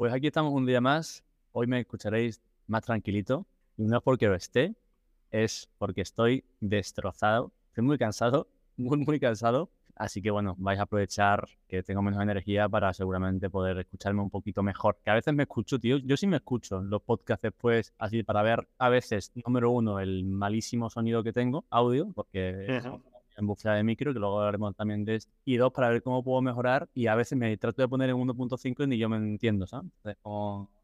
Pues aquí estamos un día más. Hoy me escucharéis más tranquilito. Y no es porque lo esté, es porque estoy destrozado. Estoy muy cansado, muy, muy cansado. Así que bueno, vais a aprovechar que tengo menos energía para seguramente poder escucharme un poquito mejor. Que a veces me escucho, tío. Yo sí me escucho los podcasts después, así para ver a veces, número uno, el malísimo sonido que tengo, audio, porque en búsqueda de micro, que luego hablaremos también de esto. Y dos, para ver cómo puedo mejorar. Y a veces me trato de poner en 1.5 y ni yo me entiendo, ¿sabes?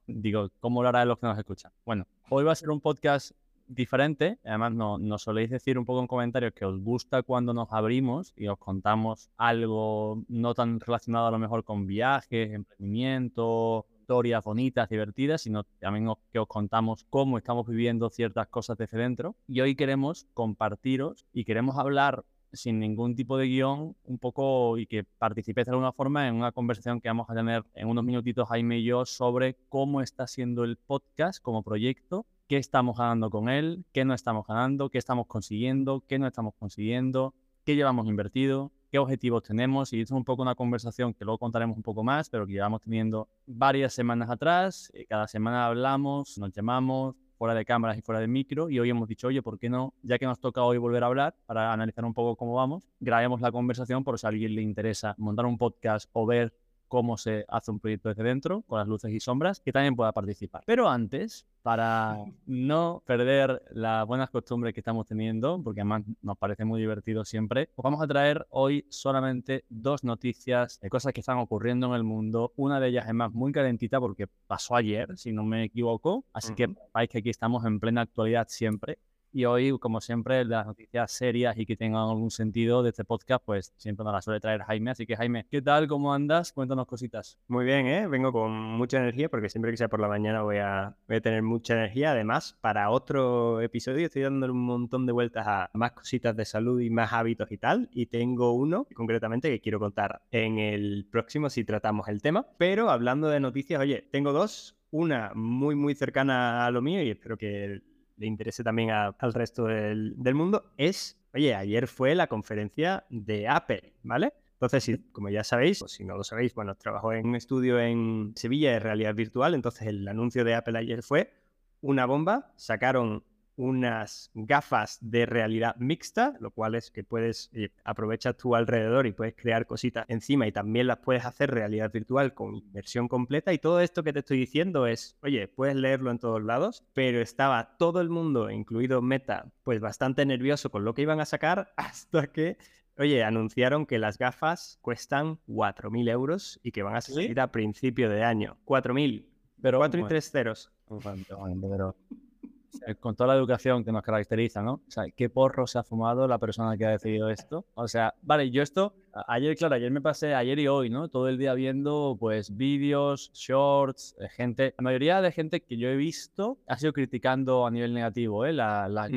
digo, ¿cómo lo hará los que nos escuchan? Bueno, hoy va a ser un podcast diferente. Además, nos no soléis decir un poco en comentarios que os gusta cuando nos abrimos y os contamos algo no tan relacionado a lo mejor con viajes, emprendimiento, historias bonitas, divertidas, sino también que os contamos cómo estamos viviendo ciertas cosas desde dentro. Y hoy queremos compartiros y queremos hablar sin ningún tipo de guion, un poco y que participéis de alguna forma en una conversación que vamos a tener en unos minutitos Jaime y yo sobre cómo está siendo el podcast como proyecto qué estamos ganando con él, qué no estamos ganando, qué estamos consiguiendo, qué no estamos consiguiendo, qué llevamos invertido, qué objetivos tenemos. Y es un poco una conversación que luego contaremos un poco más, pero que llevamos teniendo varias semanas atrás. Eh, cada semana hablamos, nos llamamos, fuera de cámaras y fuera de micro, y hoy hemos dicho, oye, ¿por qué no? Ya que nos toca hoy volver a hablar para analizar un poco cómo vamos, grabemos la conversación por si a alguien le interesa montar un podcast o ver cómo se hace un proyecto desde dentro, con las luces y sombras, que también pueda participar. Pero antes, para no perder las buenas costumbres que estamos teniendo, porque además nos parece muy divertido siempre, os vamos a traer hoy solamente dos noticias de cosas que están ocurriendo en el mundo. Una de ellas es más muy calentita porque pasó ayer, si no me equivoco, así que veis que aquí estamos en plena actualidad siempre. Y hoy, como siempre, las noticias serias y que tengan algún sentido de este podcast, pues siempre nos las suele traer Jaime. Así que, Jaime, ¿qué tal? ¿Cómo andas? Cuéntanos cositas. Muy bien, ¿eh? Vengo con mucha energía porque siempre que sea por la mañana voy a, voy a tener mucha energía. Además, para otro episodio estoy dándole un montón de vueltas a más cositas de salud y más hábitos y tal. Y tengo uno concretamente que quiero contar en el próximo si tratamos el tema. Pero hablando de noticias, oye, tengo dos. Una muy, muy cercana a lo mío y espero que le interese también al resto del, mundo, es, oye, ayer fue la conferencia de Apple, ¿vale? Entonces, como ya sabéis, o si no lo sabéis, bueno, trabajo en un estudio en Sevilla de realidad virtual, entonces el anuncio de Apple ayer fue una bomba, sacaron unas gafas de realidad mixta, lo cual es que puedes eh, aprovechar tu alrededor y puedes crear cositas encima y también las puedes hacer realidad virtual con versión completa. Y todo esto que te estoy diciendo es, oye, puedes leerlo en todos lados, pero estaba todo el mundo, incluido Meta, pues bastante nervioso con lo que iban a sacar hasta que Oye, anunciaron que las gafas cuestan 4.000 euros y que van a salir a principio de año. 4.000. Pero 4 y 3 ceros. Pero con toda la educación que nos caracteriza, ¿no? O sea, ¿qué porro se ha fumado la persona que ha decidido esto? O sea, vale, yo esto, ayer, claro, ayer me pasé, ayer y hoy, ¿no? Todo el día viendo, pues, vídeos, shorts, de gente, la mayoría de gente que yo he visto ha sido criticando a nivel negativo, ¿eh? La, la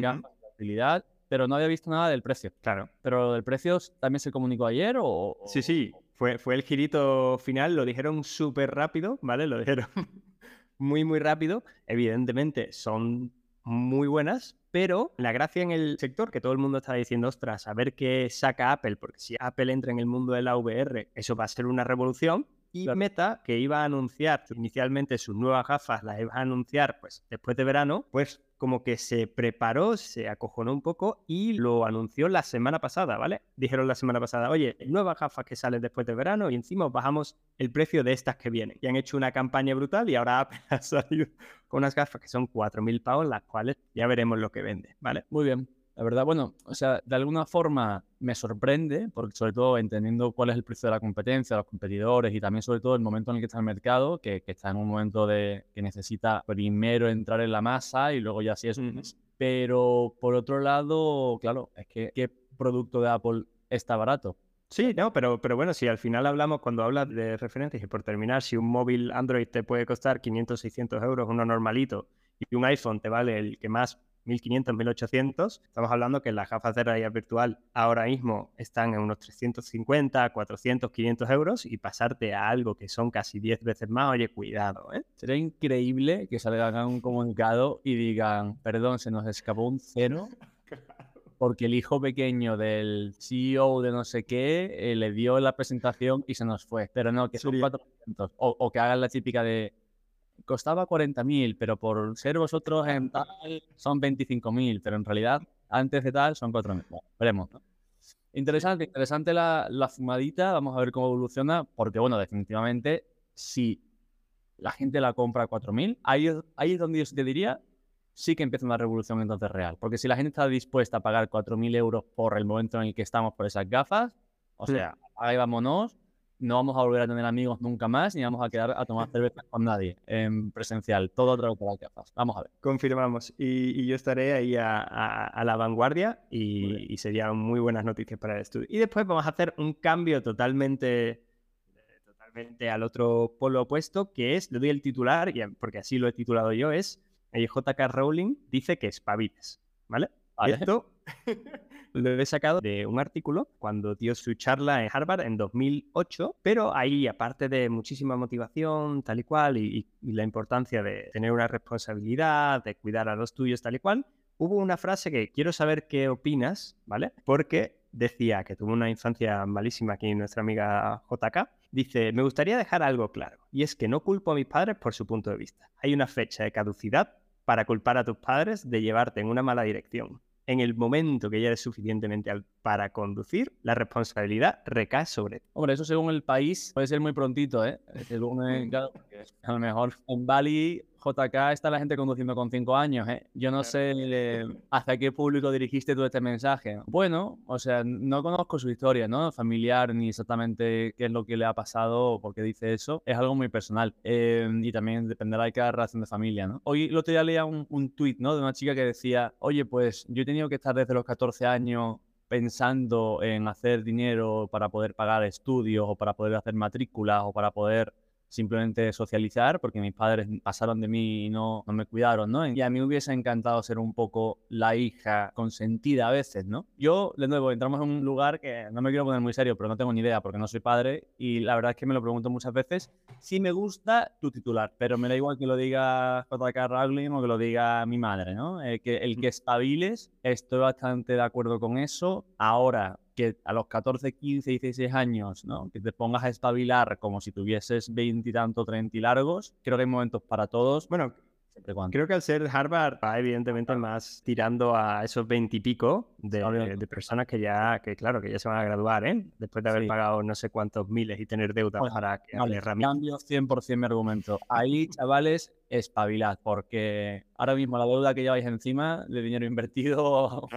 utilidad, pero no había visto nada del precio. Claro. ¿Pero del precio también se comunicó ayer o...? Sí, sí, fue, fue el girito final, lo dijeron súper rápido, ¿vale? Lo dijeron muy, muy rápido. Evidentemente, son muy buenas, pero la gracia en el sector, que todo el mundo está diciendo, ostras, a ver qué saca Apple, porque si Apple entra en el mundo de la VR, eso va a ser una revolución. Y Meta, que iba a anunciar inicialmente sus nuevas gafas, las iba a anunciar pues después de verano, pues como que se preparó, se acojonó un poco y lo anunció la semana pasada, ¿vale? Dijeron la semana pasada, oye, nuevas gafas que salen después de verano y encima bajamos el precio de estas que vienen. Y han hecho una campaña brutal y ahora Apple ha salido con unas gafas que son 4.000 pavos, las cuales ya veremos lo que vende, ¿vale? Muy bien. La verdad, bueno, o sea, de alguna forma me sorprende, porque sobre todo entendiendo cuál es el precio de la competencia, los competidores y también sobre todo el momento en el que está el mercado, que, está en un momento de que necesita primero entrar en la masa y luego ya sí es. Pero por otro lado, claro, es que ¿qué producto de Apple está barato? Sí, no, pero, pero bueno, si al final hablamos, cuando hablas de referencias, y por terminar, si un móvil Android te puede costar 500, 600 euros, uno normalito, y un iPhone te vale el que más 1500, 1800. Estamos hablando que las gafas de realidad virtual ahora mismo están en unos 350, 400, 500 euros y pasarte a algo que son casi 10 veces más, oye, cuidado, ¿eh? Sería increíble que salgan un comunicado y digan, perdón, se nos escapó un cero. Porque el hijo pequeño del CEO de no sé qué eh, le dio la presentación y se nos fue. Pero no, que son 400. O, o que hagan la típica de costaba 40.000, pero por ser vosotros en tal son 25.000, pero en realidad antes de tal son 4.000. Bueno, veremos, ¿no? Interesante, interesante la, la fumadita, vamos a ver cómo evoluciona, porque bueno, definitivamente si la gente la compra a 4.000, ahí, es- ahí es donde yo te diría, sí que empieza una revolución entonces real. Porque si la gente está dispuesta a pagar 4.000 euros por el momento en el que estamos por esas gafas, o sea, ahí vámonos, no vamos a volver a tener amigos nunca más, ni vamos a quedar a tomar cerveza con nadie en presencial, todo otra vez. Vamos a ver. Confirmamos. Y, y yo estaré ahí a, a- a la vanguardia y, y serían muy buenas noticias para el estudio. Y después vamos a hacer un cambio totalmente, totalmente al otro polo opuesto, que es, le doy el titular, y- porque así lo he titulado yo, es eh, JK Rowling dice que espabiles, ¿vale? Vale. Esto lo he sacado de un artículo cuando dio su charla en Harvard en 2008, pero ahí, aparte de muchísima motivación, tal y cual, y, la importancia de tener una responsabilidad, de cuidar a los tuyos, tal y cual, hubo una frase que quiero saber qué opinas, ¿vale? Porque decía que tuvo una infancia malísima aquí nuestra amiga JK. Dice, me gustaría dejar algo claro, y es que no culpo a mis padres por su punto de vista. Hay una fecha de caducidad para culpar a tus padres de llevarte en una mala dirección. En el momento que ya eres suficientemente al- para conducir, la responsabilidad recae sobre ti. Hombre, eso según el país puede ser muy prontito, ¿eh? Según, eh, claro, a lo mejor en Bali, JK, está la gente conduciendo con 5 años, ¿eh? Yo no sé eh, hacia qué público dirigiste tú este mensaje. Bueno, o sea, no conozco su historia, ¿no? Familiar, ni exactamente qué es lo que le ha pasado o por qué dice eso. Es algo muy personal. Eh, y también dependerá de cada relación de familia, ¿no? Hoy, el otro día leía un, un tuit, ¿no? De una chica que decía, oye, pues yo he tenido que estar desde los 14 años pensando en hacer dinero para poder pagar estudios o para poder hacer matrículas o para poder simplemente socializar, porque mis padres pasaron de mí y no, no me cuidaron, ¿no? Y a mí me hubiese encantado ser un poco la hija consentida a veces, ¿no? Yo, de nuevo, entramos en un lugar que no me quiero poner muy serio, pero no tengo ni idea porque no soy padre y la verdad es que me lo pregunto muchas veces. Sí me gusta tu titular, pero me da igual que lo diga JK Rowling o que lo diga mi madre, ¿no? Eh, que el que espabiles, estoy bastante de acuerdo con eso. Ahora, que a los 14, 15, 16 años, ¿no? Que te pongas a espabilar como si tuvieses 20 y tanto, 30 y largos, creo que hay momentos para todos, Bueno, creo que al ser Harvard va evidentemente más tirando a esos veintipico de, Obviamente. de personas que ya, que claro, que ya se van a graduar, ¿eh? Después de haber Sí. pagado no sé cuántos miles y tener deuda Bueno, para que Vale, cambio 100% mi argumento. Ahí, chavales, espabilad, porque ahora mismo la deuda que lleváis encima de dinero invertido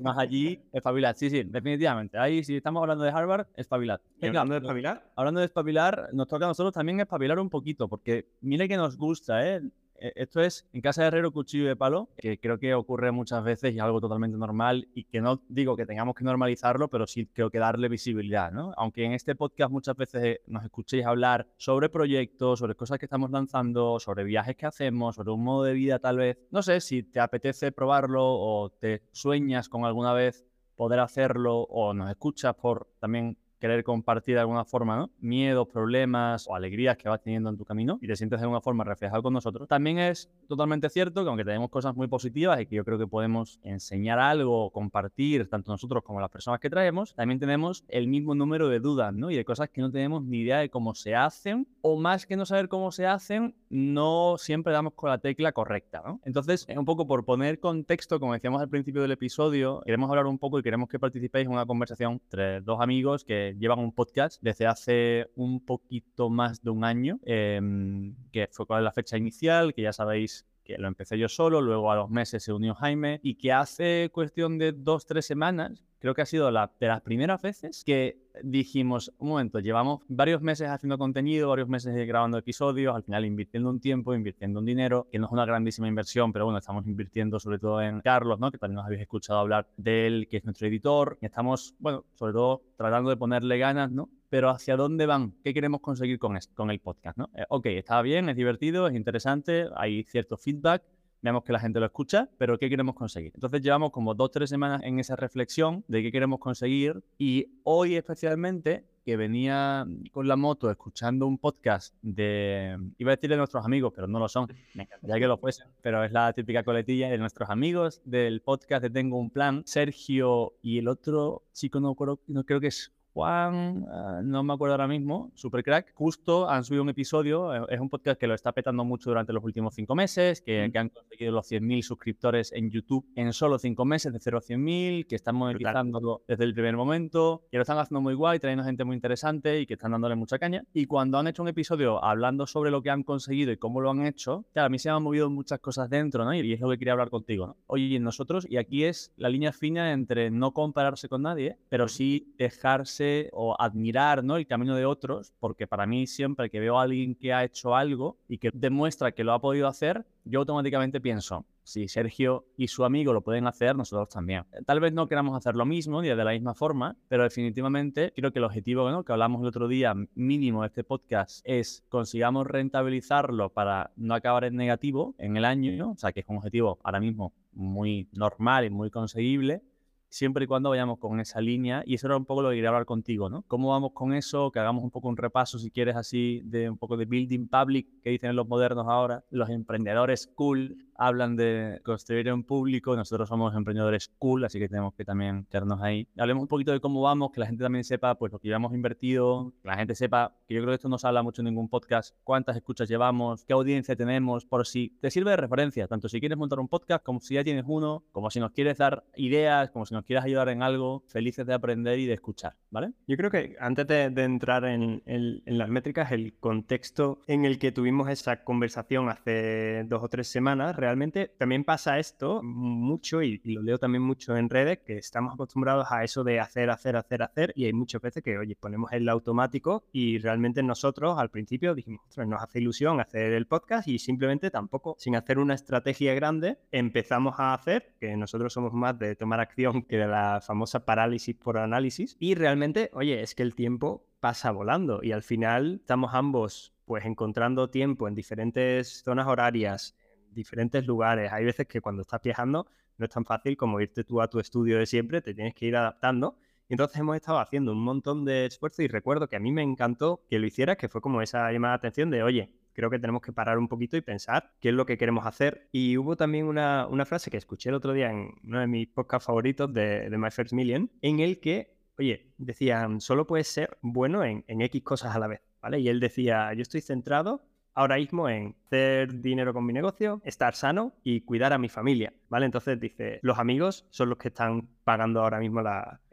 más allí, espabilad. Sí, sí, definitivamente. Ahí, si estamos hablando de Harvard, espabilad. Venga, hablando de espabilar, hablando de espabilar, nos toca a nosotros también espabilar un poquito, porque mire que nos gusta, ¿eh? Eh, Esto es en casa de herrero cuchillo de palo, que creo que ocurre muchas veces y es algo totalmente normal y que no digo que tengamos que normalizarlo, pero sí creo que darle visibilidad, ¿no? Aunque en este podcast muchas veces eh, nos escuchéis hablar sobre proyectos, sobre cosas que estamos lanzando, sobre viajes que hacemos, sobre un modo de vida tal vez, no sé si te apetece probarlo o te sueñas con alguna vez poder hacerlo o nos escuchas por también querer compartir de alguna forma, ¿no? Miedos, problemas o alegrías que vas teniendo en tu camino y te sientes de alguna forma reflejado con nosotros. También es totalmente cierto que aunque tenemos cosas muy positivas y que yo creo que podemos enseñar algo, compartir, tanto nosotros como las personas que traemos, también tenemos el mismo número de dudas, ¿no? Y de cosas que no tenemos ni idea de cómo se hacen o más que no saber cómo se hacen, no siempre damos con la tecla correcta, ¿no? Entonces, un poco por poner contexto, como decíamos al principio del episodio, queremos hablar un poco y queremos que participéis en una conversación entre dos amigos que llevan un podcast desde hace un poquito más de un año, em, que fue cuál es la fecha inicial, que ya sabéis que lo empecé yo solo, luego a los meses se unió Jaime y que hace cuestión de dos, tres semanas, creo que ha sido la, de las primeras veces que dijimos, un momento, llevamos varios meses haciendo contenido, varios meses grabando episodios, al final invirtiendo un tiempo, invirtiendo un dinero, que no es una grandísima inversión, pero bueno, estamos invirtiendo sobre todo en Carlos, ¿no? Que también nos habéis escuchado hablar de él, que es nuestro editor, y estamos, bueno, sobre todo tratando de ponerle ganas, ¿no? Pero ¿hacia dónde van? ¿Qué queremos conseguir con, con el podcast, ¿no? Eh, ok, está bien, es divertido, es interesante, hay cierto feedback, Veamos que la gente lo escucha, pero ¿qué queremos conseguir? Entonces llevamos como dos, tres semanas en esa reflexión de qué queremos conseguir y hoy especialmente que venía con la moto escuchando un podcast de, iba a decir de nuestros amigos, pero no lo son, me encantaría que lo fuesen, pero es la típica coletilla de nuestros amigos del podcast de Tengo un Plan, Sergio y el otro chico, no, creo, no creo que es Juan, ah, no me acuerdo ahora mismo, super crack, justo han subido un episodio, eh, es un podcast que lo está petando mucho durante los últimos cinco meses, que, que han conseguido los 100.000 suscriptores en YouTube en solo cinco meses, de 0 a 100.000, que están monetizándolo desde el primer momento, que lo están haciendo muy guay, trayendo gente muy interesante y que están dándole mucha caña. Y cuando han hecho un episodio hablando sobre lo que han conseguido y cómo lo han hecho, claro, a mí se me han movido muchas cosas dentro, ¿no? Y es lo que quería hablar contigo, ¿no? Oye, nosotros, y aquí es la línea fina entre no compararse con nadie, pero sí dejarse o admirar, ¿no? El camino de otros, porque para mí siempre que veo a alguien que ha hecho algo y que demuestra que lo ha podido hacer, yo automáticamente pienso, si Sergio y su amigo lo pueden hacer, nosotros también. Tal vez no queramos hacer lo mismo ni de la misma forma, pero definitivamente creo que el objetivo ¿no? que hablamos el otro día mínimo de este podcast es consigamos rentabilizarlo para no acabar en negativo en el año, o sea que es un objetivo ahora mismo muy normal y muy conseguible siempre y cuando vayamos con esa línea. Y eso era un poco lo que quería hablar contigo, ¿no? ¿Cómo vamos con eso? Que hagamos un poco un repaso, si quieres, así, de un poco de building public, que dicen los modernos ahora, los emprendedores cool, hablan de construir en público, nosotros somos emprendedores cool, así que tenemos que también quedarnos ahí. Hablemos un poquito de cómo vamos, que la gente también sepa pues lo que llevamos invertido, que la gente sepa, que yo creo que esto no se habla mucho en ningún podcast, cuántas escuchas llevamos, qué audiencia tenemos, por si te sirve de referencia, tanto si quieres montar un podcast como si ya tienes uno, como si nos quieres dar ideas, como si nos quieres ayudar en algo, felices de aprender y de escuchar, ¿vale? Yo creo que antes de, entrar en, las métricas, el contexto en el que tuvimos esa conversación hace dos o tres semanas, realmente también pasa esto mucho, y, lo leo también mucho en redes, que estamos acostumbrados a eso de hacer, hacer, hacer, hacer, y hay muchas veces que, oye, ponemos el automático y realmente nosotros al principio dijimos, nos hace ilusión hacer el podcast y simplemente tampoco, sin hacer una estrategia grande, empezamos a hacer, que nosotros somos más de tomar acción de la famosa parálisis por análisis, y realmente, oye, es que el tiempo pasa volando y al final estamos ambos pues encontrando tiempo en diferentes zonas horarias, diferentes lugares. Hay veces que cuando estás viajando no es tan fácil como irte tú a tu estudio de siempre, te tienes que ir adaptando. Entonces hemos estado haciendo un montón de esfuerzo y recuerdo que a mí me encantó que lo hicieras, que fue como esa llamada de atención de, oye, creo que tenemos que parar un poquito y pensar qué es lo que queremos hacer. Y hubo también una, frase que escuché el otro día en uno de mis podcasts favoritos de, de My First Million, en el que, oye, decían, solo puedes ser bueno en, en X cosas a la vez, ¿vale? Y él decía, yo estoy centrado ahora mismo en hacer dinero con mi negocio, estar sano y cuidar a mi familia, ¿vale? Entonces dice, los amigos son los que están pagando ahora mismo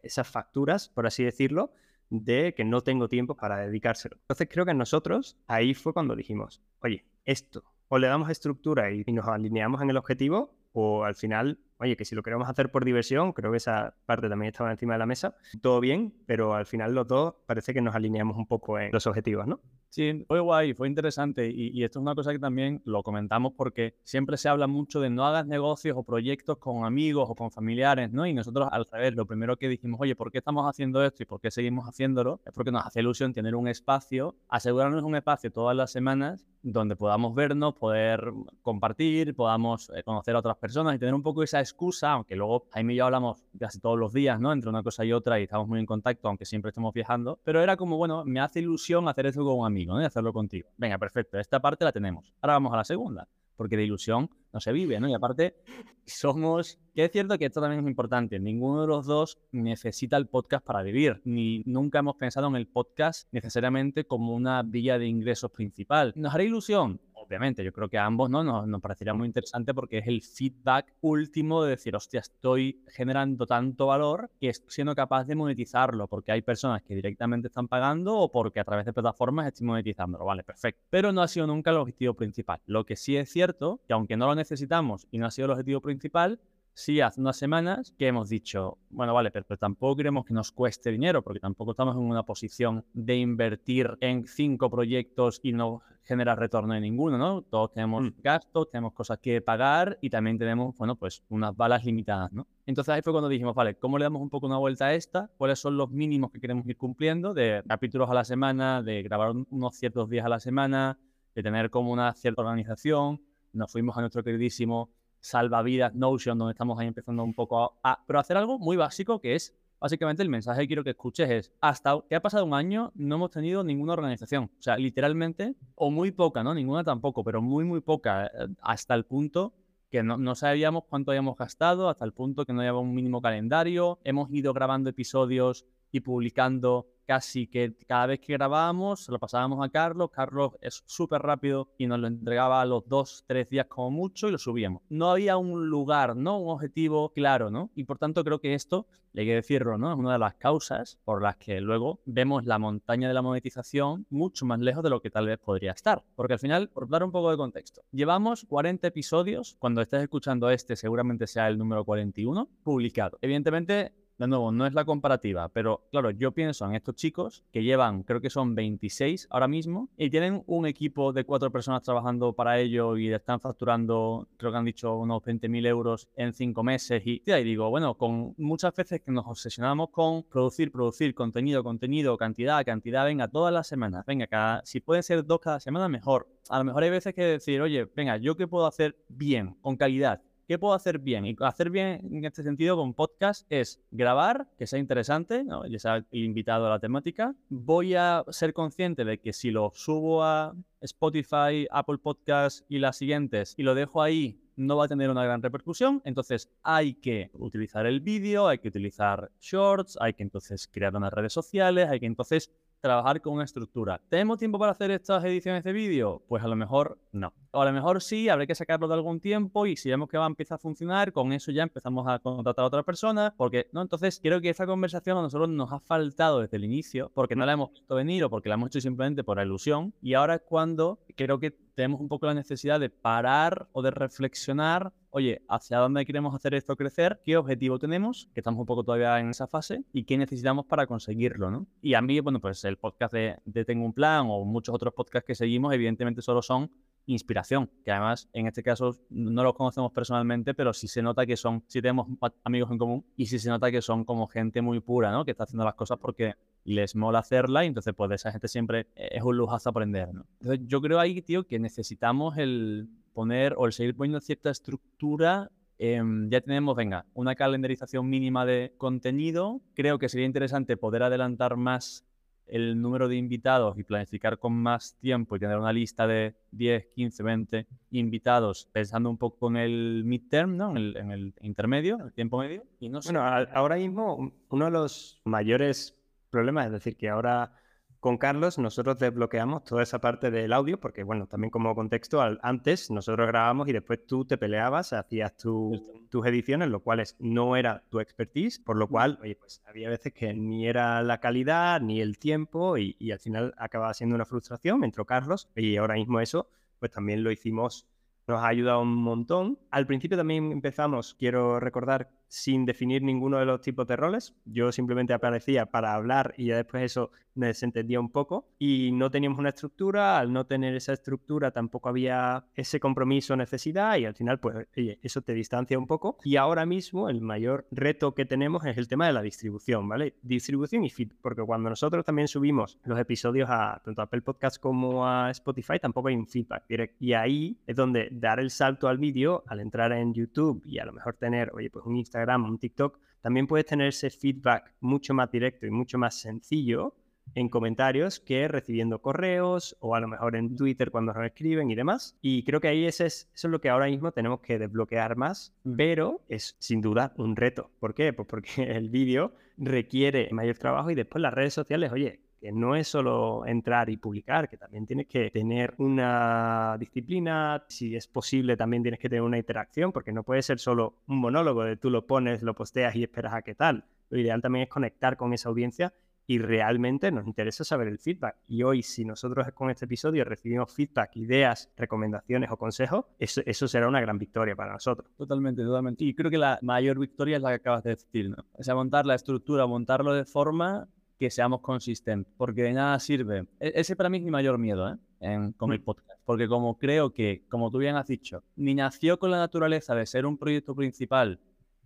esas facturas, por así decirlo, de que no tengo tiempo para dedicárselo. Entonces creo que nosotros ahí fue cuando dijimos, oye, esto, o le damos estructura y, y nos alineamos en el objetivo, o al final oye, que si lo queremos hacer por diversión, creo que esa parte también estaba encima de la mesa, todo bien, pero al final los dos parece que nos alineamos un poco en los objetivos, ¿no? Sí, fue guay, fue interesante y, esto es una cosa que también lo comentamos porque siempre se habla mucho de no hagas negocios o proyectos con amigos o con familiares, ¿no? Y nosotros al revés, lo primero que dijimos, oye, ¿por qué estamos haciendo esto y por qué seguimos haciéndolo? Es porque nos hace ilusión tener un espacio, asegurarnos un espacio todas las semanas donde podamos vernos, poder compartir, podamos eh, conocer a otras personas y tener un poco esa excusa, aunque luego Jaime y yo hablamos casi todos los días, ¿no? Entre una cosa y otra y estamos muy en contacto, aunque siempre estemos viajando, pero era como, bueno, me hace ilusión hacer esto con un amigo, ¿no? Y hacerlo contigo. Venga, perfecto, esta parte la tenemos. Ahora vamos a la segunda, porque de ilusión no se vive, ¿no? Y aparte, somos, que es cierto que esto también es importante, ninguno de los dos necesita el podcast para vivir, ni nunca hemos pensado en el podcast necesariamente como una vía de ingresos principal. ¿Nos hará ilusión? Obviamente, yo creo que a ambos ¿no? nos, parecería muy interesante porque es el feedback último de decir, hostia, estoy generando tanto valor que siendo capaz de monetizarlo, porque hay personas que directamente están pagando o porque a través de plataformas estoy monetizándolo, vale, perfecto. Pero no ha sido nunca el objetivo principal. Lo que sí es cierto, que aunque no lo necesitamos y no ha sido el objetivo principal, sí hace unas semanas que hemos dicho, bueno, vale, pero, tampoco queremos que nos cueste dinero, porque tampoco estamos en una posición de invertir en cinco proyectos y no generar retorno de ninguno, ¿no? Todos tenemos mm. gastos, tenemos cosas que pagar y también tenemos, bueno, pues unas balas limitadas, ¿no? Entonces ahí fue cuando dijimos, vale, ¿cómo le damos un poco una vuelta a esta? ¿Cuáles son los mínimos que queremos ir cumpliendo de capítulos a la semana, de grabar unos ciertos días a la semana, de tener como una cierta organización? Nos fuimos a nuestro queridísimo salvavidas Notion, donde estamos ahí empezando un poco a, pero hacer algo muy básico que es básicamente el mensaje que quiero que escuches es, hasta que ha pasado un año no hemos tenido ninguna organización, o sea, literalmente, o muy poca, ¿no? Ninguna tampoco, pero muy, muy poca, eh, hasta el punto que no, no, sabíamos cuánto habíamos gastado, hasta el punto que no había un mínimo calendario, hemos ido grabando episodios y publicando casi que cada vez que grabábamos, lo pasábamos a Carlos. Carlos es súper rápido y nos lo entregaba a los dos, tres días como mucho y lo subíamos. No había un lugar, ¿no? Un objetivo claro, ¿no? Y por tanto creo que esto, hay que decirlo, ¿no? Es una de las causas por las que luego vemos la montaña de la monetización mucho más lejos de lo que tal vez podría estar. Porque al final, por dar un poco de contexto, llevamos 40 episodios, cuando estés escuchando este seguramente sea el número 41, publicado. Evidentemente, de nuevo, no es la comparativa, pero claro, yo pienso en estos chicos que llevan, creo que son 26 ahora mismo, y tienen un equipo de cuatro personas trabajando para ello y están facturando, creo que han dicho, unos 20.000 euros en cinco meses. Y, y digo, bueno, con muchas veces que nos obsesionamos con producir, producir contenido, contenido, cantidad, cantidad, venga, todas las semanas, venga, cada, si pueden ser dos cada semana, mejor. A lo mejor hay veces que decir, oye, venga, ¿yo qué puedo hacer bien, con calidad? ¿Qué puedo hacer bien? Y hacer bien en este sentido con podcast es grabar, que sea interesante, ¿no? ya sea invitado a la temática. Voy a ser consciente de que si lo subo a Spotify, Apple Podcasts y las siguientes y lo dejo ahí, no va a tener una gran repercusión. Entonces hay que utilizar el vídeo, hay que utilizar shorts, hay que entonces crear unas redes sociales, hay que entonces trabajar con una estructura. ¿Tenemos tiempo para hacer estas ediciones de vídeo? Pues a lo mejor no. O a lo mejor sí, habrá que sacarlo de algún tiempo y si vemos que va a empezar a funcionar, con eso ya empezamos a contratar a otra persona, porque no, entonces creo que esta conversación a nosotros nos ha faltado desde el inicio, porque no la hemos visto venir o porque la hemos hecho simplemente por ilusión, y ahora es cuando creo que tenemos un poco la necesidad de parar o de reflexionar, oye, ¿hacia dónde queremos hacer esto crecer? ¿Qué objetivo tenemos? Que estamos un poco todavía en esa fase y qué necesitamos para conseguirlo, ¿no? Y a mí, bueno, pues el podcast de, de Tengo un Plan o muchos otros podcasts que seguimos, evidentemente solo son inspiración, que además en este caso no los conocemos personalmente, pero sí se nota que son, sí tenemos amigos en común y sí se nota que son como gente muy pura, ¿no? Que está haciendo las cosas porque les mola hacerla y entonces pues de esa gente siempre es un lujazo aprender, ¿no? Entonces yo creo ahí, tío, que necesitamos el poner o el seguir poniendo cierta estructura ya tenemos, venga, una calendarización mínima de contenido. Creo que sería interesante poder adelantar más el número de invitados y planificar con más tiempo y tener una lista de 10, 15, 20 invitados, pensando un poco en el midterm, ¿no? en, el, en el intermedio, el tiempo medio. Y no Bueno, ahora mismo uno de los mayores problemas, es decir, que ahora con Carlos nosotros desbloqueamos toda esa parte del audio, porque bueno, también como contexto, antes nosotros grabábamos y después tú te peleabas, hacías tus ediciones, lo cual no era tu expertise, por lo cual, oye, pues había veces que ni era la calidad ni el tiempo y, y al final acababa siendo una frustración, entró Carlos y ahora mismo eso, pues también lo hicimos nos ha ayudado un montón. Al principio también empezamos, quiero recordar, sin definir ninguno de los tipos de roles. Yo simplemente aparecía para hablar y ya después eso me desentendía un poco y no teníamos una estructura. Al no tener esa estructura tampoco había ese compromiso, necesidad y al final pues oye, eso te distancia un poco. Y ahora mismo el mayor reto que tenemos es el tema de la distribución, ¿vale? Distribución y feed, porque cuando nosotros también subimos los episodios a tanto a Apple Podcast como a Spotify tampoco hay un feedback directo. Y ahí es donde dar el salto al vídeo, al entrar en YouTube y a lo mejor tener, oye, pues un Instagram un TikTok, también puedes tener ese feedback mucho más directo y mucho más sencillo en comentarios que recibiendo correos o a lo mejor en Twitter cuando nos escriben y demás. Y creo que ahí ese es, eso es lo que ahora mismo tenemos que desbloquear más, pero es sin duda un reto. ¿Por qué? Pues porque el vídeo requiere mayor trabajo y después las redes sociales, oye, que no es solo entrar y publicar, que también tienes que tener una disciplina, si es posible también tienes que tener una interacción, porque no puede ser solo un monólogo de tú lo pones, lo posteas y esperas a qué tal. Lo ideal también es conectar con esa audiencia y realmente nos interesa saber el feedback. Y hoy, si nosotros con este episodio recibimos feedback, ideas, recomendaciones o consejos, eso, será una gran victoria para nosotros. Totalmente, totalmente. Y creo que la mayor victoria es la que acabas de decir, ¿no? O sea, montar la estructura, montarlo de forma que seamos consistentes, porque de nada sirve. E-, ese para mí es mi mayor miedo ¿eh? en, con el mm. podcast, porque como creo que, como tú bien has dicho, ni nació con la naturaleza de ser un proyecto principal,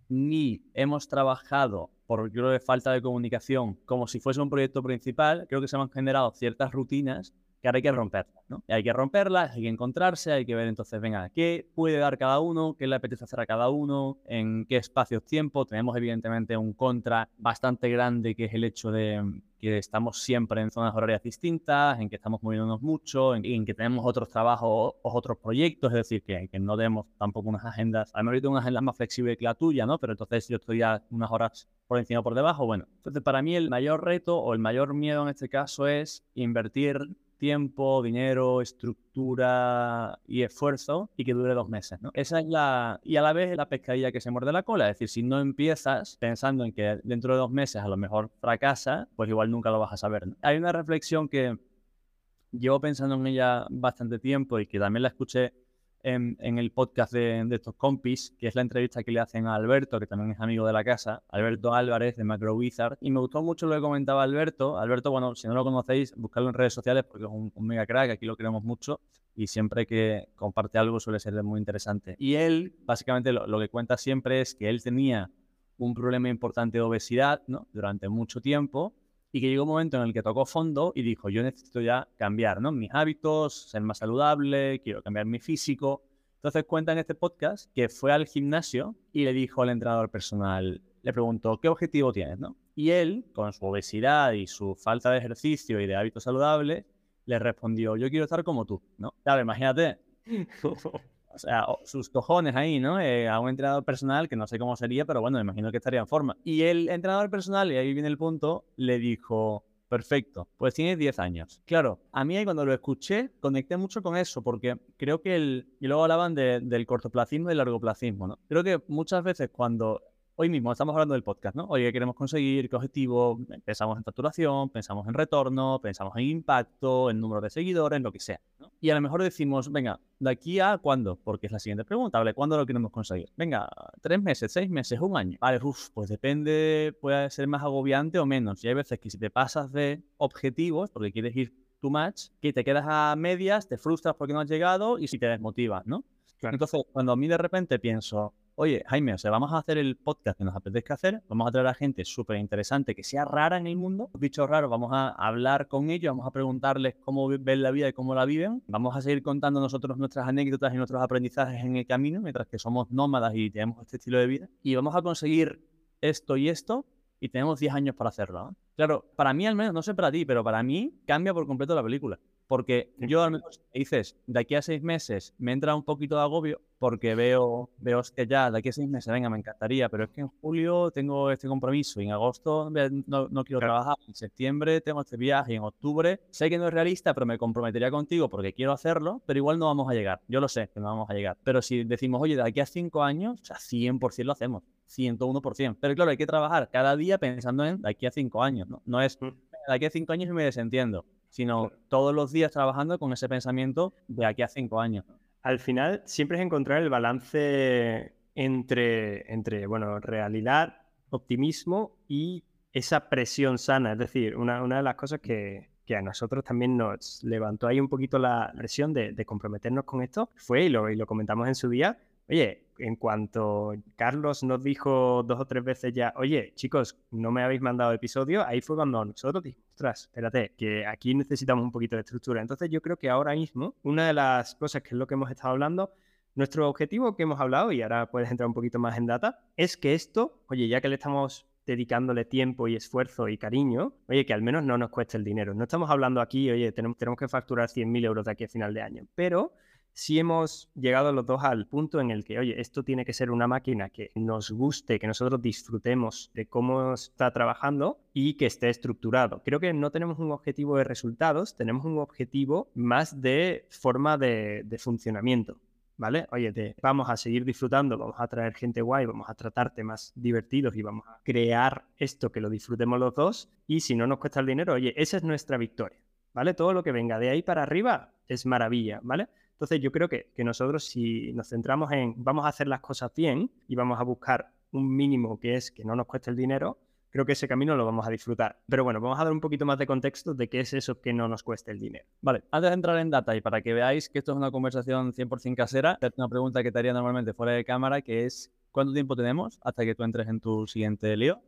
ni hemos trabajado por creo de falta de comunicación como si fuese un proyecto principal, creo que se han generado ciertas rutinas que ahora hay que romperlas, ¿no? hay que romperlas, hay que encontrarse, hay que ver entonces, venga, qué puede dar cada uno, qué le apetece hacer a cada uno, en qué espacios-tiempo. Tenemos evidentemente un contra bastante grande que es el hecho de que estamos siempre en zonas horarias distintas, en que estamos moviéndonos mucho, en, que tenemos otros trabajos o otros proyectos, es decir, que, no tenemos tampoco unas agendas, a lo mejor tengo una agenda más flexible que la tuya, ¿no? Pero entonces yo estoy ya unas horas por encima o por debajo, bueno. Entonces para mí el mayor reto o el mayor miedo en este caso es invertir tiempo, dinero, estructura y esfuerzo y que dure dos meses, ¿no? Esa es la... Y a la vez la pescadilla que se muerde la cola, es decir, si no empiezas pensando en que dentro de dos meses a lo mejor fracasa, pues igual nunca lo vas a saber. Hay una reflexión que llevo pensando en ella bastante tiempo y que también la escuché en, el podcast de, estos compis, que es la entrevista que le hacen a Alberto, que también es amigo de la casa, Alberto Álvarez de Macro Wizard. Y me gustó mucho lo que comentaba Alberto. Alberto, bueno, si no lo conocéis, buscarlo en redes sociales porque es un, mega crack, aquí lo queremos mucho y siempre que comparte algo suele ser muy interesante. Y él, básicamente, lo, que cuenta siempre es que él tenía un problema importante de obesidad ¿no? durante mucho tiempo y que llegó un momento en el que tocó fondo y dijo, yo necesito ya cambiar ¿no? mis hábitos, ser más saludable, quiero cambiar mi físico. Entonces cuenta en este podcast que fue al gimnasio y le dijo al entrenador personal, le preguntó, ¿qué objetivo tienes? ¿no? Y él, con su obesidad y su falta de ejercicio y de hábitos saludables, le respondió, yo quiero estar como tú. ¿no? Claro, imagínate. o sea, sus cojones ahí, ¿no? Eh, a un entrenador personal que no sé cómo sería, pero bueno, me imagino que estaría en forma. Y el entrenador personal, y ahí viene el punto, le dijo, perfecto, pues tienes 10 años. Claro, a mí cuando lo escuché, conecté mucho con eso, porque creo que el... Y luego hablaban del cortoplacismo y el largoplacismo, ¿no? Creo que muchas veces cuando hoy mismo estamos hablando del podcast, ¿no? Oye, ¿qué queremos conseguir? ¿Qué objetivo? Pensamos en facturación, pensamos en retorno, pensamos en impacto, en número de seguidores, en lo que sea. ¿no? Y a lo mejor decimos, venga, ¿de aquí a cuándo? Porque es la siguiente pregunta, ¿vale? ¿Cuándo lo queremos conseguir? Venga, tres meses, seis meses, un año. Vale, uff, pues depende, puede ser más agobiante o menos. Y hay veces que si te pasas de objetivos, porque quieres ir too much, que te quedas a medias, te frustras porque no has llegado y si te desmotivas, ¿no? Entonces, cuando a mí de repente pienso, oye, Jaime, o sea, vamos a hacer el podcast que nos apetezca hacer, vamos a traer a gente súper interesante que sea rara en el mundo, bichos raros, vamos a hablar con ellos, vamos a preguntarles cómo ven la vida y cómo la viven, vamos a seguir contando nosotros nuestras anécdotas y nuestros aprendizajes en el camino, mientras que somos nómadas y tenemos este estilo de vida, y vamos a conseguir esto y esto, y tenemos 10 años para hacerlo. Claro, para mí al menos, no sé para ti, pero para mí cambia por completo la película. Porque yo al menos dices, de aquí a seis meses me entra un poquito de agobio porque veo, veo que ya de aquí a seis meses, venga, me encantaría, pero es que en julio tengo este compromiso y en agosto no, no quiero trabajar, en septiembre tengo este viaje y en octubre sé que no es realista, pero me comprometería contigo porque quiero hacerlo, pero igual no vamos a llegar. Yo lo sé que no vamos a llegar. Pero si decimos, oye, de aquí a cinco años, o sea, 100% lo hacemos, 101%. Pero claro, hay que trabajar cada día pensando en de aquí a cinco años, ¿no? No es, mm. de aquí a cinco años me desentiendo sino todos los días trabajando con ese pensamiento de aquí a cinco años. Al final siempre es encontrar el balance entre, entre bueno, realidad, optimismo y esa presión sana. Es decir, una, una de las cosas que, que, a nosotros también nos levantó ahí un poquito la presión de, de comprometernos con esto fue, y lo, y lo comentamos en su día, Oye, en cuanto Carlos nos dijo dos o tres veces ya, oye, chicos, no me habéis mandado episodio, ahí fue cuando nosotros dijimos, ostras, espérate, que aquí necesitamos un poquito de estructura. Entonces yo creo que ahora mismo, una de las cosas que es lo que hemos estado hablando, nuestro objetivo que hemos hablado, y ahora puedes entrar un poquito más en data, es que esto, oye, ya que le estamos dedicándole tiempo y esfuerzo y cariño, oye, que al menos no nos cueste el dinero. No estamos hablando aquí, oye, tenemos, tenemos que facturar 100.000 euros de aquí a final de año, pero si hemos llegado los dos al punto en el que, oye, esto tiene que ser una máquina que nos guste, que nosotros disfrutemos de cómo está trabajando y que esté estructurado. Creo que no tenemos un objetivo de resultados, tenemos un objetivo más de forma de, funcionamiento. ¿Vale? Oye, te, vamos a seguir disfrutando, vamos a traer gente guay, vamos a tratar temas divertidos y vamos a crear esto que lo disfrutemos los dos. Y si no nos cuesta el dinero, oye, esa es nuestra victoria. ¿Vale? Todo lo que venga de ahí para arriba es maravilla, ¿vale? Entonces yo creo que, nosotros si nos centramos en vamos a hacer las cosas bien y vamos a buscar un mínimo que es que no nos cueste el dinero, creo que ese camino lo vamos a disfrutar. Pero bueno, vamos a dar un poquito más de contexto de qué es eso que no nos cueste el dinero. Vale, antes de entrar en data y para que veáis que esto es una conversación 100% casera, una pregunta que te haría normalmente fuera de cámara, que es ¿cuánto tiempo tenemos hasta que tú entres en tu siguiente lío?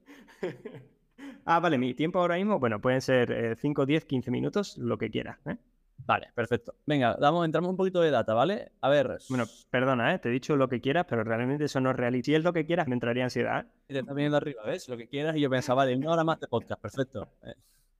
ah, vale, mi tiempo ahora mismo, bueno, pueden ser 5, 10, 15 minutos, lo que quieras. ¿eh? Vale, perfecto. Venga, damos, entramos un poquito de data, ¿vale? A ver. Bueno, perdona, ¿eh? te he dicho lo que quieras, pero realmente eso no es real. Si es lo que quieras, me entraría ansiedad. Y te está viniendo arriba, ¿ves? Lo que quieras. Y yo pensaba, vale, una hora más de podcast, perfecto. Eh,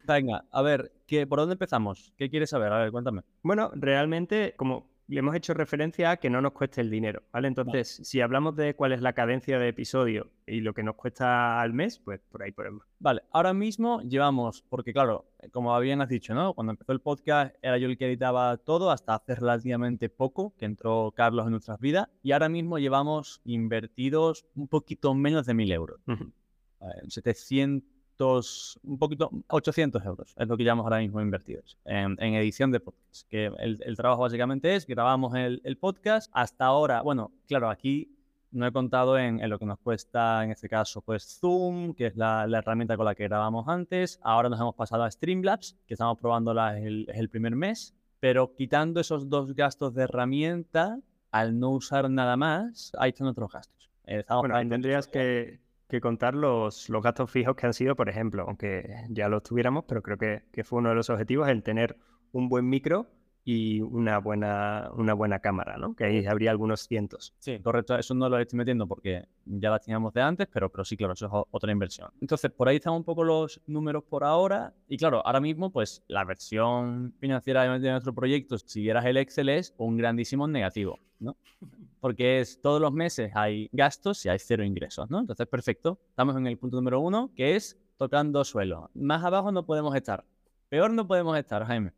Venga, a ver, ¿qué, ¿por dónde empezamos? ¿Qué quieres saber? A ver, cuéntame. Bueno, realmente, como le hemos hecho referencia a que no nos cueste el dinero, ¿vale? Entonces, si hablamos de cuál es la cadencia de episodio y lo que nos cuesta al mes, pues por ahí podemos. Vale, ahora mismo llevamos, porque claro, como habían has dicho, ¿no? Cuando empezó el podcast era yo el que editaba todo hasta hace relativamente poco que entró Carlos en nuestras vidas y ahora mismo llevamos invertidos un poquito menos de mil euros. 700 un poquito, 800 euros es lo que llevamos ahora mismo invertidos en, edición de podcast. Que el, trabajo básicamente es, grabamos el, el, podcast, hasta ahora, bueno, claro, aquí no he contado en, lo que nos cuesta, en este caso, pues Zoom, que es la, herramienta con la que grabamos antes. Ahora nos hemos pasado a Streamlabs, que estamos probándola el, el primer mes. Pero quitando esos dos gastos de herramienta, al no usar nada más, ahí están otros gastos. bueno, tendrías que, que contar los, los gastos fijos que han sido, por ejemplo, aunque ya los tuviéramos, pero creo que, que fue uno de los objetivos el tener un buen micro y una buena, una buena cámara, ¿no? Que ahí habría algunos cientos. Sí, correcto. Eso no lo estoy metiendo porque ya la teníamos de antes, pero, pero sí, claro, eso es otra inversión. Entonces, por ahí están un poco los números por ahora. Y claro, ahora mismo, pues la versión financiera de nuestro proyecto, si vieras el Excel, es un grandísimo negativo, ¿no? Porque es todos los meses hay gastos y hay cero ingresos, ¿no? Entonces, perfecto. Estamos en el punto número uno, que es tocando suelo. Más abajo no podemos estar. Peor no podemos estar, Jaime.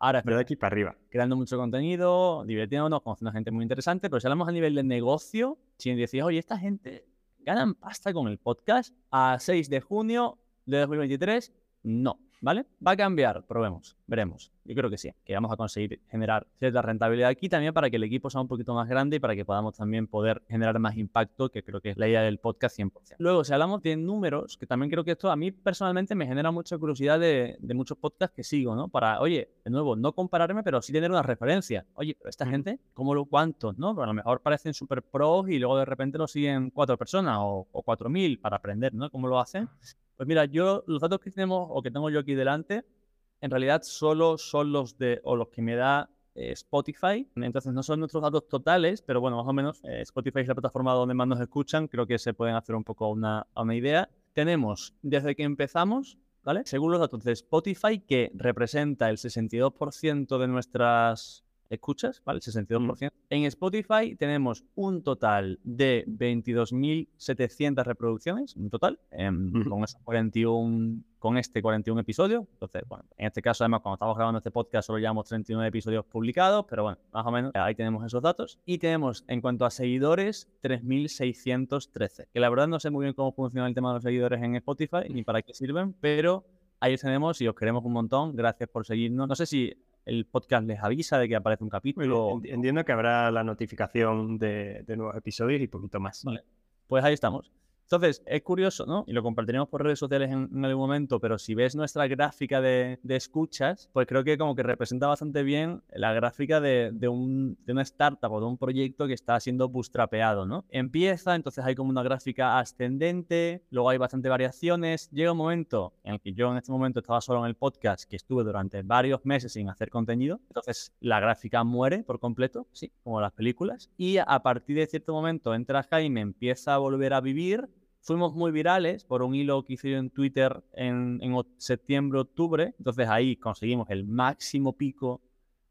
Ahora, es de aquí para arriba. Creando mucho contenido, divirtiéndonos, conociendo a gente muy interesante, pero si hablamos a nivel de negocio, si decís, oye, esta gente ganan pasta con el podcast a 6 de junio de 2023, no. ¿Vale? Va a cambiar, probemos, veremos. Yo creo que sí, que vamos a conseguir generar cierta rentabilidad aquí también para que el equipo sea un poquito más grande y para que podamos también poder generar más impacto, que creo que es la idea del podcast 100%. Luego, si hablamos de números, que también creo que esto a mí personalmente me genera mucha curiosidad de, de muchos podcasts que sigo, ¿no? Para, oye, de nuevo, no compararme, pero sí tener una referencia. Oye, pero esta gente, ¿cómo lo cuántos, no? Pero a lo mejor parecen súper pros y luego de repente lo siguen cuatro personas o, o cuatro mil para aprender, ¿no? ¿Cómo lo hacen? Pues mira, yo los datos que tenemos o que tengo yo aquí delante, en realidad solo son los de o los que me da eh, Spotify. Entonces no son nuestros datos totales, pero bueno, más o menos eh, Spotify es la plataforma donde más nos escuchan. Creo que se pueden hacer un poco una, una idea. Tenemos desde que empezamos, ¿vale? Según los datos de Spotify, que representa el 62% de nuestras escuchas, ¿vale? 62%. En Spotify tenemos un total de 22.700 reproducciones, un total, em, con, 41, con este 41 episodios. Entonces, bueno, en este caso, además, cuando estamos grabando este podcast, solo llevamos 39 episodios publicados, pero bueno, más o menos ahí tenemos esos datos. Y tenemos, en cuanto a seguidores, 3.613. Que la verdad no sé muy bien cómo funciona el tema de los seguidores en Spotify ni para qué sirven, pero ahí tenemos y os queremos un montón. Gracias por seguirnos. No sé si el podcast les avisa de que aparece un capítulo. Entiendo que habrá la notificación de, nuevos episodios y poquito más. Vale. Pues ahí estamos. Entonces, es curioso, ¿no? Y lo compartiremos por redes sociales en, algún momento, pero si ves nuestra gráfica de, escuchas, pues creo que como que representa bastante bien la gráfica de, un, de, una startup o de un proyecto que está siendo bootstrapeado, ¿no? Empieza, entonces hay como una gráfica ascendente, luego hay bastante variaciones, llega un momento en el que yo en este momento estaba solo en el podcast, que estuve durante varios meses sin hacer contenido, entonces la gráfica muere por completo, sí, como las películas, y a partir de cierto momento entra Jaime, empieza a volver a vivir, fuimos muy virales por un hilo que hice yo en Twitter en, septiembre, octubre. Entonces ahí conseguimos el máximo pico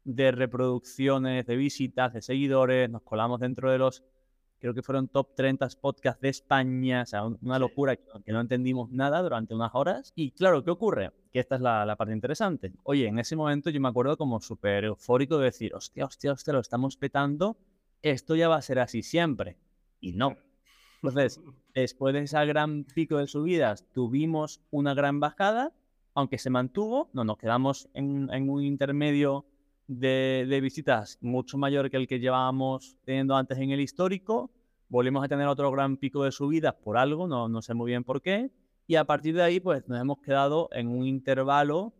de reproducciones, de visitas, de seguidores. Nos colamos dentro de los, creo que fueron top 30 podcasts de España. O sea, una locura que, no entendimos nada durante unas horas. Y claro, ¿qué ocurre? Que esta es la, la parte interesante. Oye, en ese momento yo me acuerdo como súper eufórico de decir, hostia, hostia, hostia, lo estamos petando. Esto ya va a ser así siempre. Y no, entonces, después de ese gran pico de subidas, tuvimos una gran bajada, aunque se mantuvo, no nos quedamos en, un intermedio de, visitas mucho mayor que el que llevábamos teniendo antes en el histórico. Volvimos a tener otro gran pico de subidas por algo, no, no sé muy bien por qué. Y a partir de ahí, pues nos hemos quedado en un intervalo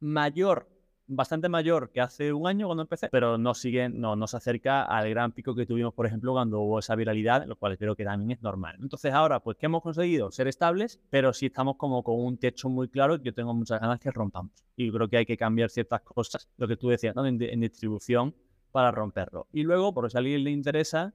mayor bastante mayor que hace un año cuando empecé, pero no sigue, no, no se acerca al gran pico que tuvimos, por ejemplo, cuando hubo esa viralidad, lo cual creo que también es normal. Entonces ahora, pues, ¿qué hemos conseguido? Ser estables, pero sí estamos como con un techo muy claro yo tengo muchas ganas que rompamos. Y creo que hay que cambiar ciertas cosas, lo que tú decías, ¿no? en, distribución para romperlo. Y luego, por si a alguien le interesa,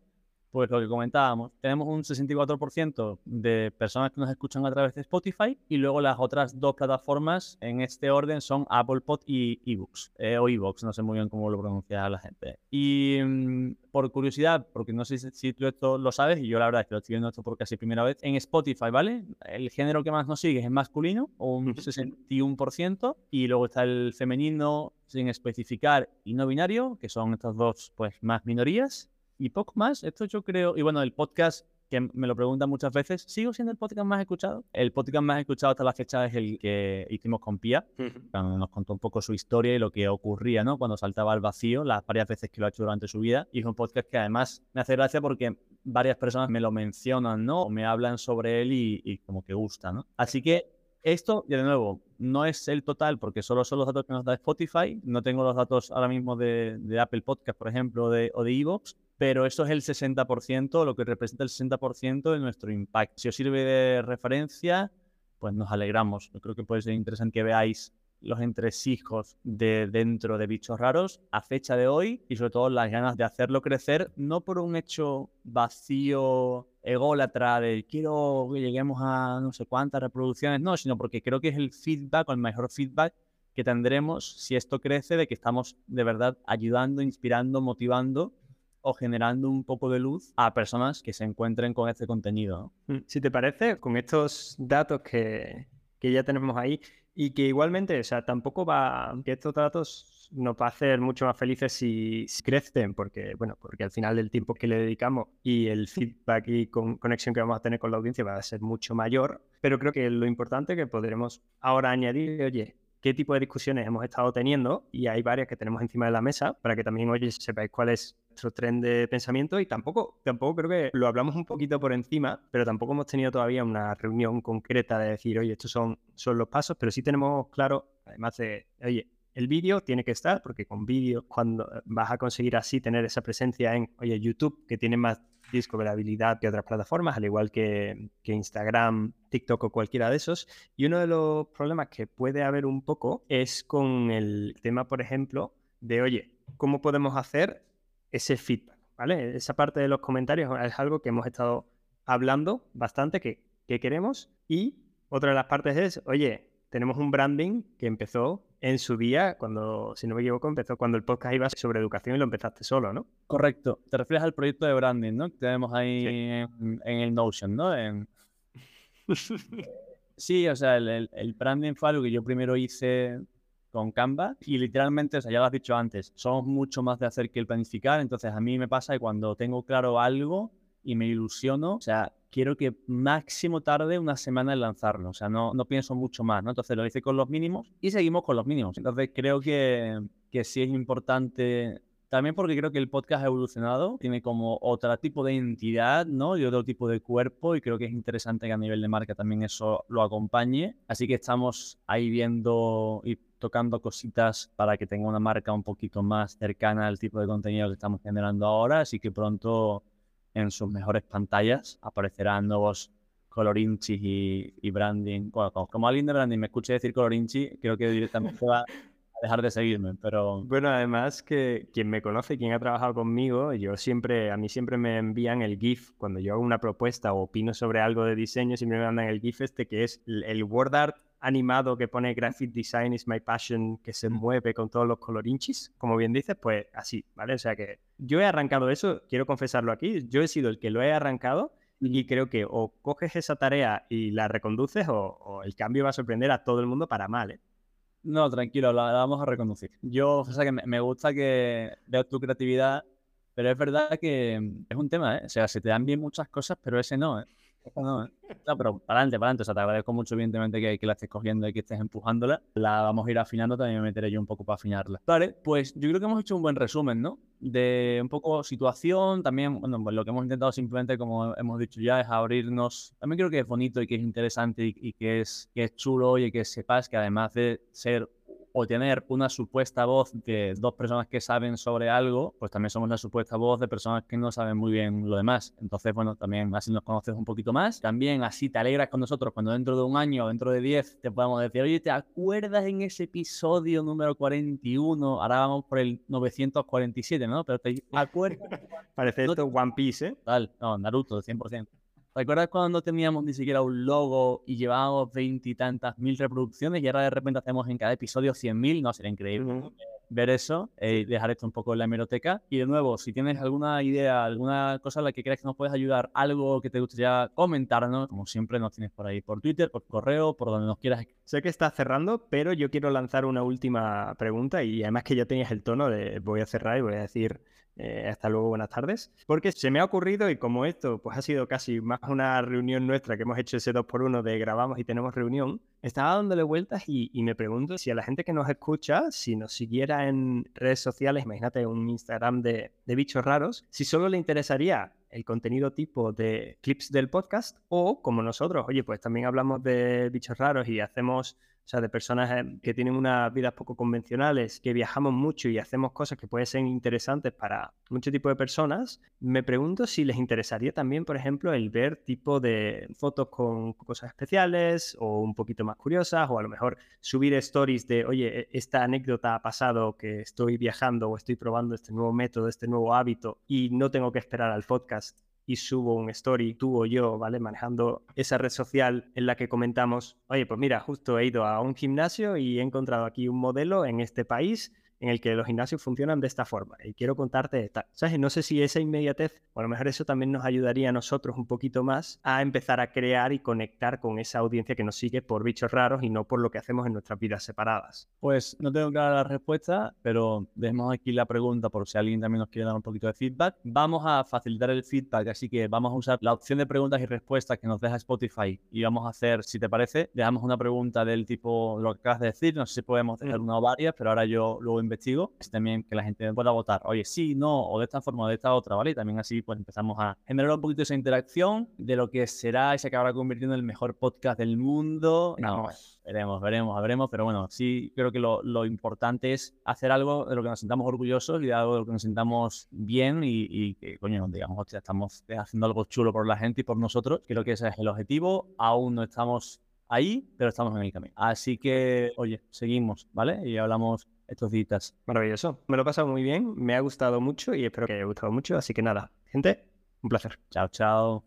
pues lo que comentábamos, tenemos un 64% de personas que nos escuchan a través de Spotify y luego las otras dos plataformas en este orden son Apple Pod y eBooks, eh, o eBooks, no sé muy bien cómo lo pronuncia la gente. Y mm, por curiosidad, porque no sé si tú esto lo sabes, y yo la verdad es que lo estoy viendo esto por casi primera vez, en Spotify, ¿vale? El género que más nos sigue es masculino, un 61%, y luego está el femenino sin especificar y no binario, que son estas dos pues más minorías, y poco más. Esto yo creo, y bueno, el podcast que me lo preguntan muchas veces, ¿sigo siendo el podcast más escuchado? El podcast más escuchado hasta la fecha es el que hicimos con Pia, cuando nos contó un poco su historia y lo que ocurría, ¿no? Cuando saltaba al vacío, las varias veces que lo ha hecho durante su vida. Y es un podcast que además me hace gracia porque varias personas me lo mencionan, ¿no? O me hablan sobre él y, como que gusta, ¿no? Así que esto, ya de nuevo, no es el total porque solo son los datos que nos da Spotify. No tengo los datos ahora mismo de, Apple Podcast, por ejemplo, de, o de Evox pero eso es el 60%, lo que representa el 60% de nuestro impacto. Si os sirve de referencia, pues nos alegramos. Yo creo que puede ser interesante que veáis los entresijos de dentro de bichos raros a fecha de hoy y sobre todo las ganas de hacerlo crecer, no por un hecho vacío, ególatra de quiero que lleguemos a no sé cuántas reproducciones, no, sino porque creo que es el feedback o el mejor feedback que tendremos si esto crece, de que estamos de verdad ayudando, inspirando, motivando o generando un poco de luz a personas que se encuentren con este contenido. Mm, si te parece, con estos datos que, que ya tenemos ahí y que igualmente, o sea, tampoco va, que estos datos nos va a hacer mucho más felices si, crecen, porque, bueno, porque al final del tiempo que le dedicamos y el feedback y con, conexión que vamos a tener con la audiencia va a ser mucho mayor, pero creo que lo importante que podremos ahora añadir, oye, qué tipo de discusiones hemos estado teniendo y hay varias que tenemos encima de la mesa para que también, oye, sepáis cuál es nuestro tren de pensamiento y tampoco, tampoco creo que lo hablamos un poquito por encima, pero tampoco hemos tenido todavía una reunión concreta de decir, oye, estos son, son los pasos, pero sí tenemos claro, además de, oye, el vídeo tiene que estar, porque con vídeo, cuando vas a conseguir así tener esa presencia en, oye, YouTube, que tiene más discoverabilidad que otras plataformas, al igual que, Instagram, TikTok o cualquiera de esos. Y uno de los problemas que puede haber un poco es con el tema, por ejemplo, de, oye, ¿cómo podemos hacer ese feedback? ¿Vale? Esa parte de los comentarios es algo que hemos estado hablando bastante, que, que queremos. Y otra de las partes es, oye, tenemos un branding que empezó en su día, cuando, si no me equivoco, empezó cuando el podcast iba sobre educación y lo empezaste solo, ¿no? Correcto. Te refieres al proyecto de branding, ¿no? Que tenemos ahí en, el Notion, ¿no? sí, o sea, el, el, branding fue algo que yo primero hice con Canva y literalmente, o sea, ya lo has dicho antes, somos mucho más de hacer que el planificar, entonces a mí me pasa que cuando tengo claro algo y me ilusiono, o sea, quiero que máximo tarde una semana en lanzarlo. O sea, no, no pienso mucho más, ¿no? Entonces lo hice con los mínimos y seguimos con los mínimos. Entonces creo que, que sí es importante también porque creo que el podcast ha evolucionado, tiene como otro tipo de identidad, ¿no? Y otro tipo de cuerpo y creo que es interesante que a nivel de marca también eso lo acompañe. Así que estamos ahí viendo y tocando cositas para que tenga una marca un poquito más cercana al tipo de contenido que estamos generando ahora. Así que pronto en sus mejores pantallas. Aparecerán nuevos colorinchis y, y branding. como, alguien de branding me escuche decir colorinchi, creo que directamente va dejar de seguirme, pero... Bueno, además que quien me conoce, quien ha trabajado conmigo, yo siempre, a mí siempre me envían el GIF, cuando yo hago una propuesta o opino sobre algo de diseño, siempre me mandan el GIF este que es el word art animado que pone Graphic Design is my passion, que se mueve con todos los colorinchis, como bien dices, pues así, ¿vale? O sea que yo he arrancado eso, quiero confesarlo aquí, yo he sido el que lo he arrancado y creo que o coges esa tarea y la reconduces o, el cambio va a sorprender a todo el mundo para mal, ¿eh? No, tranquilo, la, vamos a reconducir. Yo, o sea que me, gusta que veas tu creatividad, pero es verdad que es un tema, ¿eh? O sea, se te dan bien muchas cosas, pero ese no, ¿eh? No, pero para adelante, para adelante. O sea, te agradezco mucho, evidentemente, que, que, la estés cogiendo y que estés empujándola. La vamos a ir afinando, también me meteré yo un poco para afinarla. Vale, pues yo creo que hemos hecho un buen resumen, ¿no? De un poco situación, también, bueno, pues lo que hemos intentado simplemente, como hemos dicho ya, es abrirnos. También creo que es bonito y que es interesante y, y que, es, que es chulo y que sepas que además de ser o tener una supuesta voz de dos personas que saben sobre algo, pues también somos la supuesta voz de personas que no saben muy bien lo demás. Entonces, bueno, también así nos conoces un poquito más. También así te alegras con nosotros cuando dentro de un año o dentro de 10 te podamos decir, oye, ¿te acuerdas en ese episodio número 41? Ahora vamos por el 947, ¿no? Pero te acuerdas Parece esto One Piece, ¿eh? Tal, no, Naruto, 100%. ¿Recuerdas cuando no teníamos ni siquiera un logo y llevábamos veintitantas mil reproducciones y ahora de repente hacemos en cada episodio 100.000? No, sería increíble Ujú. ver eso eh, y dejar esto un poco en la hemeroteca. Y de nuevo, si tienes alguna idea, alguna cosa en la que crees que nos puedes ayudar, algo que te gustaría comentarnos, como siempre nos tienes por ahí, por Twitter, por correo, por donde nos quieras. Sé que estás cerrando, pero yo quiero lanzar una última pregunta y además que ya tenías el tono de voy a cerrar y voy a decir eh, hasta luego, buenas tardes, porque se me ha ocurrido y como esto pues ha sido casi más una reunión nuestra que hemos hecho ese 2x1 de grabamos y tenemos reunión, estaba dándole vueltas y, me pregunto si a la gente que nos escucha, si nos siguiera en redes sociales, imagínate un Instagram de, de bichos raros, si solo le interesaría el contenido tipo de clips del podcast o como nosotros, oye, pues también hablamos de bichos raros y hacemos, o sea, de personas eh, que tienen unas vidas poco convencionales, que viajamos mucho y hacemos cosas que pueden ser interesantes para mucho tipo de personas, me pregunto si les interesaría también, por ejemplo, el ver tipo de fotos con cosas especiales o un poquito más curiosas o a lo mejor subir stories de, oye, e- esta anécdota ha pasado que estoy viajando o estoy probando este nuevo método, este nuevo hábito y no tengo que esperar al podcast y subo un story, tú o yo, ¿vale? Manejando esa red social en la que comentamos, oye, pues mira, justo he ido a un gimnasio y he encontrado aquí un modelo en este país en el que los gimnasios funcionan de esta forma y quiero contarte tal. ¿Sabes? No sé si esa inmediatez, o a lo mejor eso también nos ayudaría a nosotros un poquito más a empezar a crear y conectar con esa audiencia que nos sigue por bichos raros y no por lo que hacemos en nuestras vidas separadas. Pues no tengo clara la respuesta, pero dejemos aquí la pregunta por si alguien también nos quiere dar un poquito de feedback. Vamos a facilitar el feedback, así que vamos a usar la opción de preguntas y respuestas que nos deja Spotify y vamos a hacer, si te parece, dejamos una pregunta del tipo lo que acabas de decir, no sé si podemos dejar Mm. una o varias, pero ahora yo luego investigo, así también que la gente pueda votar, oye, sí, no, o de esta forma o de esta otra, ¿vale? Y también así pues empezamos a generar un poquito esa interacción de lo que será y se acabará convirtiendo en el mejor podcast del mundo. No. Veremos, veremos, veremos, pero bueno, sí creo que lo, lo importante es hacer algo de lo que nos sintamos orgullosos y de algo de lo que nos sintamos bien y, y que, coño, digamos, hostia, estamos haciendo algo chulo por la gente y por nosotros. Creo que ese es el objetivo. Aún no estamos ahí, pero estamos en el camino. Así que, oye, seguimos, ¿vale? Y hablamos estos días. Maravilloso. Me lo he pasado muy bien, me ha gustado mucho y espero que haya gustado mucho. Así que nada, gente, un placer. Chao, chao.